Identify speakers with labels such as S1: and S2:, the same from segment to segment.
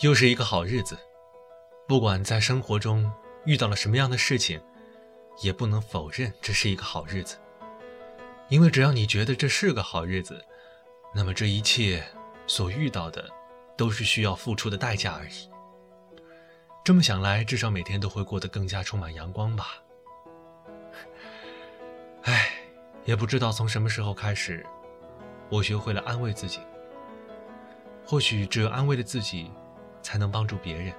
S1: 又是一个好日子。不管在生活中遇到了什么样的事情，也不能否认这是一个好日子。因为只要你觉得这是个好日子，那么这一切所遇到的，都是需要付出的代价而已。这么想来，至少每天都会过得更加充满阳光吧。唉，也不知道从什么时候开始，我学会了安慰自己。或许只有安慰了自己，才能帮助别人；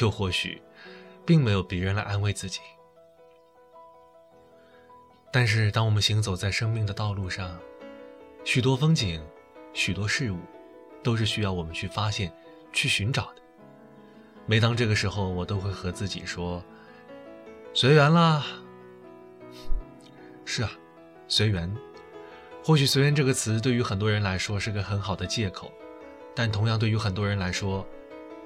S1: 又或许，并没有别人来安慰自己。但是，当我们行走在生命的道路上，许多风景，许多事物，都是需要我们去发现、去寻找的。每当这个时候，我都会和自己说：“随缘啦。”是啊，随缘。或许“随缘”这个词对于很多人来说是个很好的借口，但同样对于很多人来说，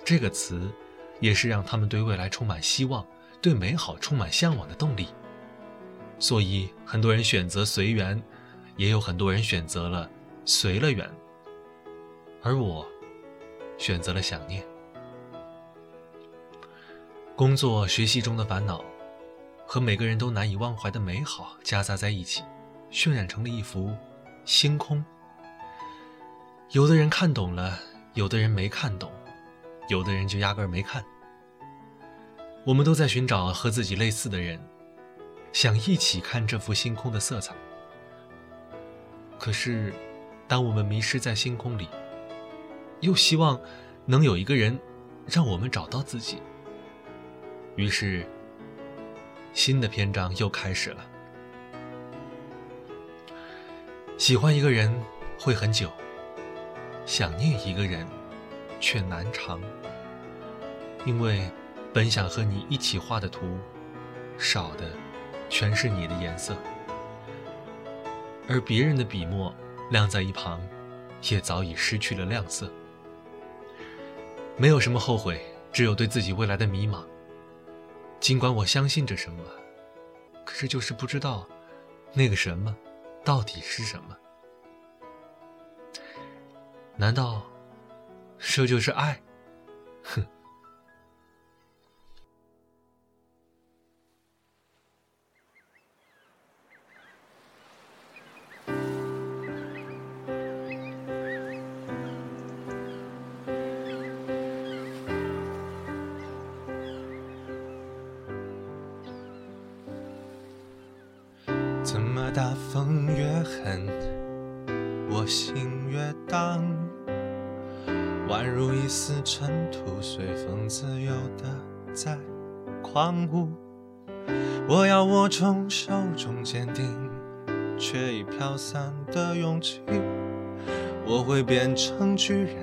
S1: 这个词也是让他们对未来充满希望、对美好充满向往的动力。所以，很多人选择随缘，也有很多人选择了随了缘，而我选择了想念。工作、学习中的烦恼，和每个人都难以忘怀的美好夹杂在一起，渲染成了一幅星空。有的人看懂了，有的人没看懂，有的人就压根儿没看。我们都在寻找和自己类似的人，想一起看这幅星空的色彩。可是，当我们迷失在星空里，又希望能有一个人让我们找到自己。于是，新的篇章又开始了。喜欢一个人会很久，想念一个人却难长。因为本想和你一起画的图，少的全是你的颜色，而别人的笔墨晾在一旁，也早已失去了亮色。没有什么后悔，只有对自己未来的迷茫。尽管我相信着什么，可是就是不知道，那个什么，到底是什么？难道这就是爱？哼！
S2: 怎么大风越狠，我心越荡，宛如一丝尘土，随风自由的在狂舞。我要握中手中坚定，却已飘散的勇气。我会变成巨人，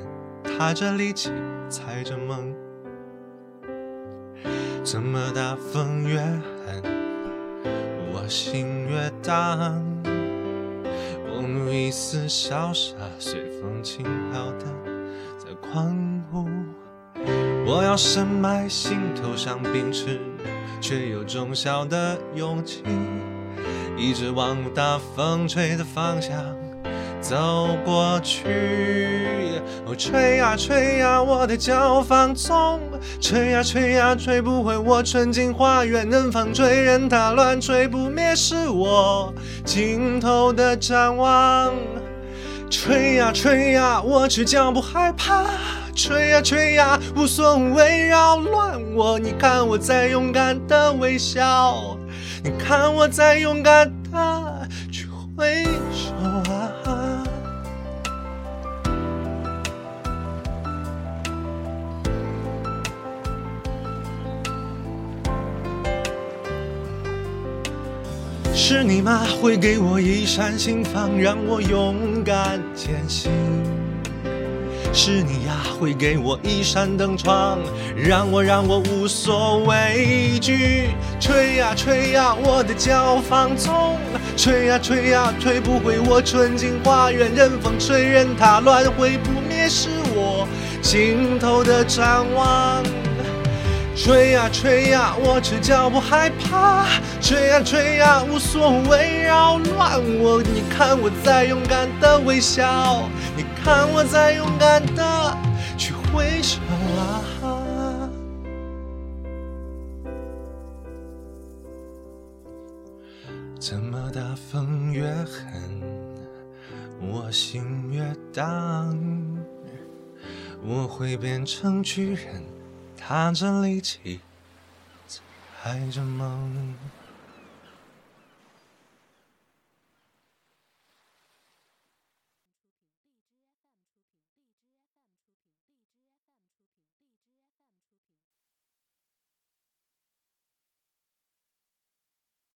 S2: 踏着力气，踩着梦。怎么大风越狠？我心越荡，宛如一丝潇洒，随风轻飘的在狂舞。我要深埋心头像冰池，却有种小的勇气，一直往大风吹的方向走过去。哦，吹呀吹呀，我的脚放纵。吹呀吹呀，吹不回我纯净花园。任风吹，任它乱吹不灭，是我尽头的展望。吹呀吹呀，我只脚不害怕。吹呀吹呀，无所谓扰乱我。你看我在勇敢的微笑，你看我在勇敢的去挥是你吗？会给我一扇心房，让我勇敢前行。是你呀，会给我一扇灯窗，让我让我无所畏惧。吹呀吹呀，我的脚放纵。吹呀吹呀，吹不回我纯净花园。任风吹，任它乱，会不灭是我尽头的展望。吹呀吹呀，我只脚不害怕；吹呀吹呀，无所谓扰乱我。你看我在勇敢的微笑，你看我在勇敢的去挥手啊！怎么大风越狠，我心越荡？我会变成巨人。叹着离奇猜着梦